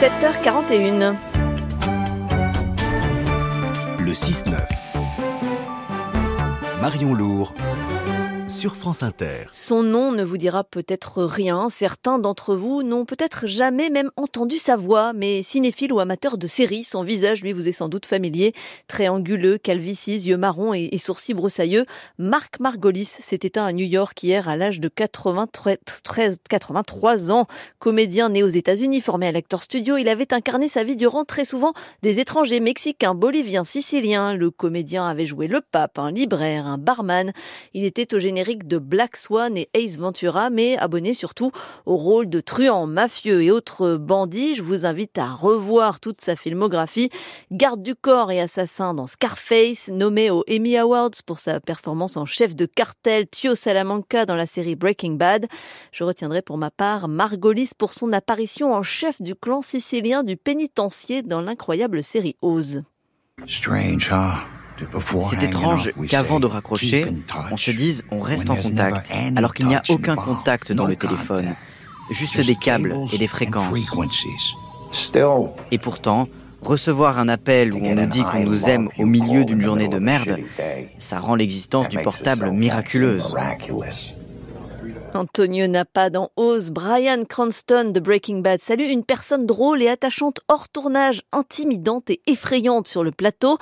7h41. Le 6-9. Marion Lourd sur France Inter. Son nom ne vous dira peut-être rien. Certains d'entre vous n'ont peut-être jamais même entendu sa voix, mais cinéphile ou amateur de séries, son visage lui vous est sans doute familier. Très anguleux, calvities, yeux marrons et, sourcils broussailleux. Marc Margolis s'est éteint à New York hier à l'âge de 83, 83 ans. Comédien né aux États-Unis, formé à l'Actor Studio, il avait incarné sa vie durant très souvent des étrangers mexicains, boliviens, siciliens. Le comédien avait joué le pape, un libraire, un barman. Il était au de Black Swan et Ace Ventura, mais abonné surtout au rôle de truand, mafieux et autres bandits. Je vous invite à revoir toute sa filmographie. Garde du corps et assassin dans Scarface, nommé aux Emmy Awards pour sa performance en chef de cartel Tio Salamanca dans la série Breaking Bad. Je retiendrai pour ma part Margolis pour son apparition en chef du clan sicilien du pénitencier dans l'incroyable série Oz. Strange, c'est étrange qu'avant de raccrocher, on se dise on reste en contact, alors qu'il n'y a aucun contact dans le téléphone, juste des câbles et des fréquences. Et pourtant, recevoir un appel où on nous dit qu'on nous aime au milieu d'une journée de merde, ça rend l'existence du portable miraculeuse. Antonio Napa dans Oz, Brian Cranston de Breaking Bad. Salut, une personne drôle et attachante hors tournage, intimidante et effrayante sur le plateau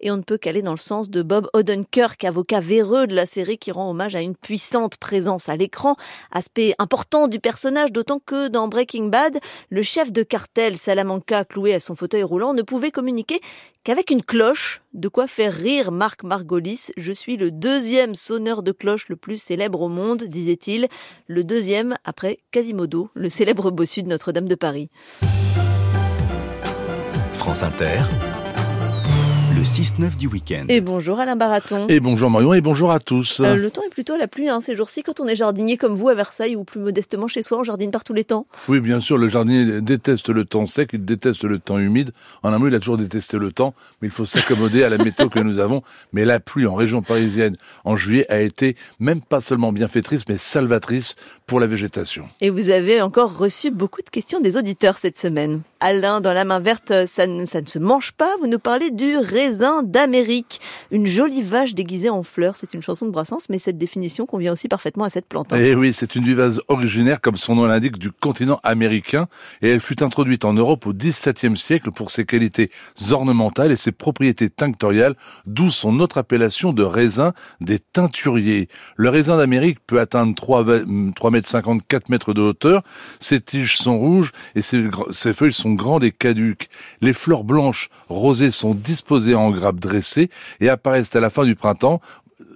et on ne peut qu'aller dans le sens de Bob Odenkirk, avocat véreux de la série qui rend hommage à une puissante présence à l'écran, aspect important du personnage, d'autant que dans Breaking Bad, le chef de cartel Salamanca, cloué à son fauteuil roulant, ne pouvait communiquer qu'avec une cloche, de quoi faire rire Marc Margolis. Je suis le deuxième sonneur de cloche le plus célèbre au monde, disait-il, le deuxième après Quasimodo, le célèbre bossu de Notre-Dame de Paris. France Inter le 6-9 du week-end. Et bonjour Alain Baraton. Et bonjour Marion et bonjour à tous. Euh, le temps est plutôt à la pluie hein, ces jours-ci quand on est jardinier comme vous à Versailles ou plus modestement chez soi, on jardine par tous les temps. Oui, bien sûr, le jardinier déteste le temps sec, il déteste le temps humide. En un mot, il a toujours détesté le temps, mais il faut s'accommoder à la météo que nous avons. Mais la pluie en région parisienne en juillet a été même pas seulement bienfaitrice, mais salvatrice pour la végétation. Et vous avez encore reçu beaucoup de questions des auditeurs cette semaine. Alain, dans la main verte, ça ne, ça ne se mange pas. Vous nous parlez du raisin d'Amérique. Une jolie vache déguisée en fleurs. C'est une chanson de Brassens, mais cette définition convient aussi parfaitement à cette plante. Hein. Eh oui, c'est une vivase originaire, comme son nom l'indique, du continent américain. Et elle fut introduite en Europe au XVIIe siècle pour ses qualités ornementales et ses propriétés tinctoriales, d'où son autre appellation de raisin des teinturiers. Le raisin d'Amérique peut atteindre 3, 3 mètres 54 mètres de hauteur. Ses tiges sont rouges et ses, ses feuilles sont grandes et caduques. Les fleurs blanches rosées sont disposées en grappes dressées et apparaissent à la fin du printemps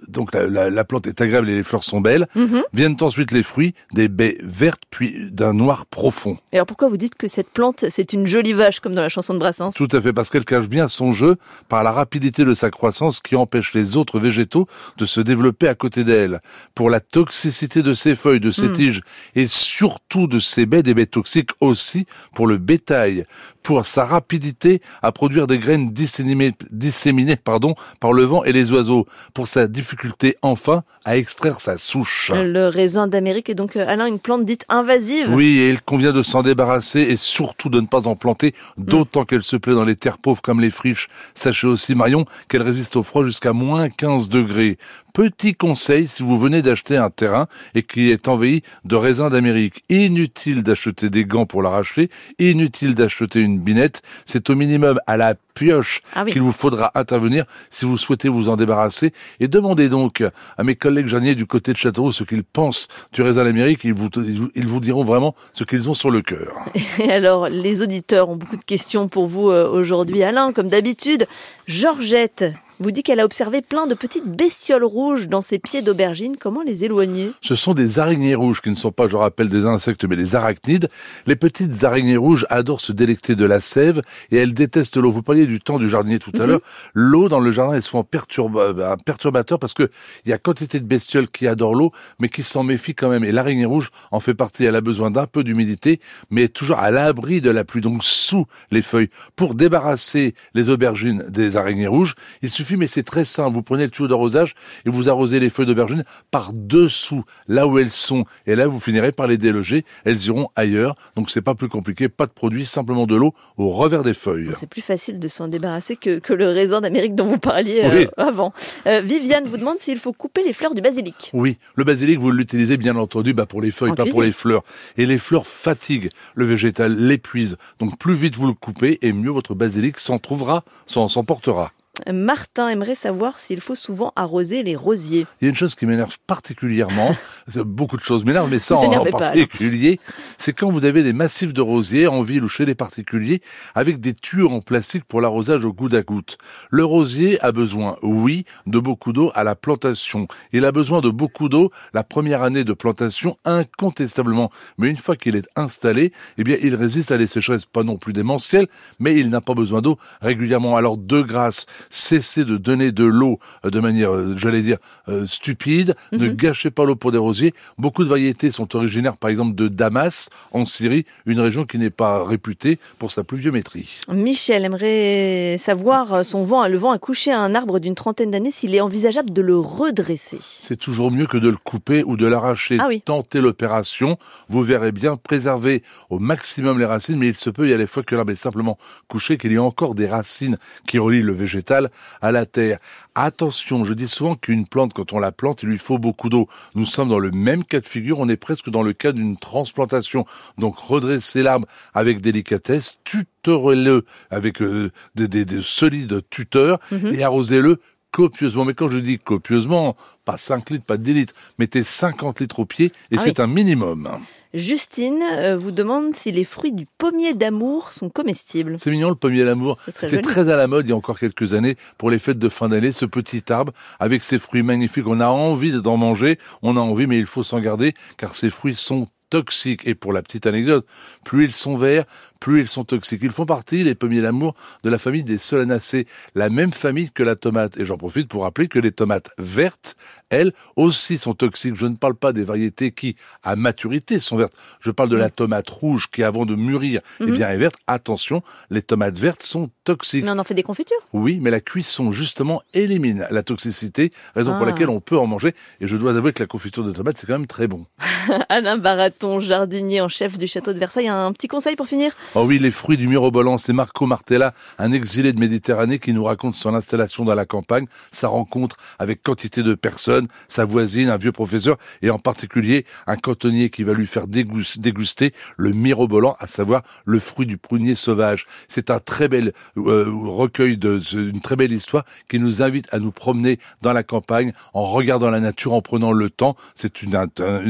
donc la, plante est agréable et les fleurs sont belles. Mhm. Viennent ensuite les fruits, des baies vertes puis d'un noir profond. Et alors pourquoi vous dites que cette plante c'est une jolie vache comme dans la chanson de Brassens? Tout à fait parce qu'elle cache bien son jeu par la rapidité de sa croissance qui empêche les autres végétaux de se développer à côté d'elle. Pour la toxicité de ses feuilles, de ses hmm. tiges et surtout de ses baies, des baies toxiques aussi pour le bétail, pour sa rapidité à produire des graines disséminées, disséminées pardon, par le vent et les oiseaux, pour sa difficulté enfin à extraire sa souche. Le raisin d'Amérique est donc, euh, Alain, une plante dite invasive. Oui, et il convient de s'en débarrasser et surtout de ne pas en planter, d'autant mm. qu'elle se plaît dans les terres pauvres comme les friches. Sachez aussi, Marion, qu'elle résiste au froid jusqu'à moins 15 degrés. Petit conseil si vous venez d'acheter un terrain et qui est envahi de raisins d'Amérique. Inutile d'acheter des gants pour l'arracher, inutile d'acheter une binette. C'est au minimum à la pioche ah qu'il vous faudra intervenir si vous souhaitez vous en débarrasser. Et demandez donc à mes collègues jardiniers du côté de Châteauroux ce qu'ils pensent du raisin d'Amérique. Ils vous, ils vous diront vraiment ce qu'ils ont sur le cœur. Et alors, les auditeurs ont beaucoup de questions pour vous euh, aujourd'hui. Alain, comme d'habitude, Georgette vous dit qu'elle a observé plein de petites bestioles rouges dans ses pieds d'aubergine. Comment les éloigner? Ce sont des araignées rouges qui ne sont pas, je rappelle, des insectes, mais des arachnides. Les petites araignées rouges adorent se délecter de la sève et elles détestent l'eau. Vous parliez du temps du jardinier tout à mhm. l'heure. L'eau dans le jardin est souvent perturba un perturbateur parce que il y a quantité de bestioles qui adorent l'eau, mais qui s'en méfient quand même. Et l'araignée rouge en fait partie. Elle a besoin d'un peu d'humidité, mais toujours à l'abri de la pluie, donc sous les feuilles. Pour débarrasser les aubergines des araignées rouges, il suffit suffit, mais c'est très simple. Vous prenez le tuyau d'arrosage et vous arrosez les feuilles d'aubergine par dessous, là où elles sont. Et là, vous finirez par les déloger. Elles iront ailleurs. Donc c'est pas plus compliqué. Pas de produit, simplement de l'eau au revers des feuilles. C'est plus facile de s'en débarrasser que, que, le raisin d'Amérique dont vous parliez euh, avant. Euh, Viviane vous demande s'il faut couper les fleurs du basilic. Oui, le basilic, vous l'utilisez bien entendu bah, pour les feuilles, pas pour les fleurs. Et les fleurs fatiguent le végétal, l'épuisent. Donc plus vite vous le coupez, et mieux votre basilic s'en trouvera, s'en portera. Martin aimerait savoir s'il faut souvent arroser les rosiers. Il y a une chose qui m'énerve particulièrement, beaucoup de choses m'énervent, mais ça en, particulier, c'est quand vous avez des massifs de rosiers en ville ou chez les particuliers, avec des tuyaux en plastique pour l'arrosage au goutte à goutte. Le rosier a besoin, oui, de beaucoup d'eau à la plantation. Il a besoin de beaucoup d'eau la première année de plantation, incontestablement. Mais une fois qu'il est installé, eh bien, il résiste à les sécheresses, pas non plus démentielles, mais il n'a pas besoin d'eau régulièrement. Alors, de grâce, cessez de donner de l'eau euh, de manière, euh, j'allais dire, euh, stupide, ne mhm. gâchez pas l'eau pour des rosiers. Beaucoup de variétés sont originaires, par exemple, de Damas, en Syrie, une région qui n'est pas réputée pour sa pluviométrie. Michel aimerait savoir son vent, le vent a couché à un arbre d'une trentaine d'années, s'il est envisageable de le redresser. C'est toujours mieux que de le couper ou de l'arracher. Ah Tentez l'opération, vous verrez bien, préserver au maximum les racines, mais il se peut, il y a des fois que l'arbre est simplement couché, qu'il y a encore des racines qui relient le végétal à la terre. Attention, je dis souvent qu'une plante, quand on la plante, il lui faut beaucoup d'eau. Nous sommes dans le même cas de figure, on est presque dans le cas d'une transplantation. Donc redressez l'arbre avec délicatesse, tutorez-le avec euh, des, solides tuteurs mhm. et arrosez-le copieusement. Mais quand je dis copieusement, pas 5 litres, pas 10 litres, mettez 50 litres au pied et ah c'est un minimum. Justine euh, vous demande si les fruits du pommier d'amour sont comestibles. C'est mignon le pommier d'amour. C'était très à la mode il y a encore quelques années pour les fêtes de fin d'année. Ce petit arbre avec ses fruits magnifiques. On a envie d'en manger, on a envie, mais il faut s'en garder car ces fruits sont toxiques. Et pour la petite anecdote, plus ils sont verts, plus ils sont toxiques. Ils font partie, les pommiers d'amour, de la famille des solanacées, la même famille que la tomate. Et j'en profite pour rappeler que les tomates vertes, elles aussi sont toxiques. Je ne parle pas des variétés qui, à maturité, sont vertes. Je parle de la tomate rouge qui, avant de mûrir, eh mhm. bien, est verte. Attention, les tomates vertes sont toxiques. Mais on en fait des confitures? Oui, mais la cuisson, justement, élimine la toxicité, raison pour ah. laquelle on peut en manger. Et je dois avouer que la confiture de tomates, c'est quand même très bon. Alain Baraton, jardinier en chef du château de Versailles, un petit conseil pour finir? Oh oui, les fruits du mirobolant, c'est Marco Martella, un exilé de Méditerranée qui nous raconte son installation dans la campagne, sa rencontre avec quantité de personnes, sa voisine, un vieux professeur, et en particulier un cantonnier qui va lui faire déguster le mirobolant, à savoir le fruit du prunier sauvage. C'est un très bel euh, recueil de, une très belle histoire qui nous invite à nous promener dans la campagne en regardant la nature, en prenant le temps. C'est une,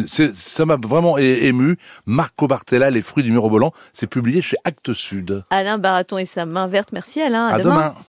ça m'a vraiment ému. Marco Martella, les fruits du mirobolant, c'est publié chez Actes Sud. Alain Baraton et sa main verte. Merci Alain. À, demain.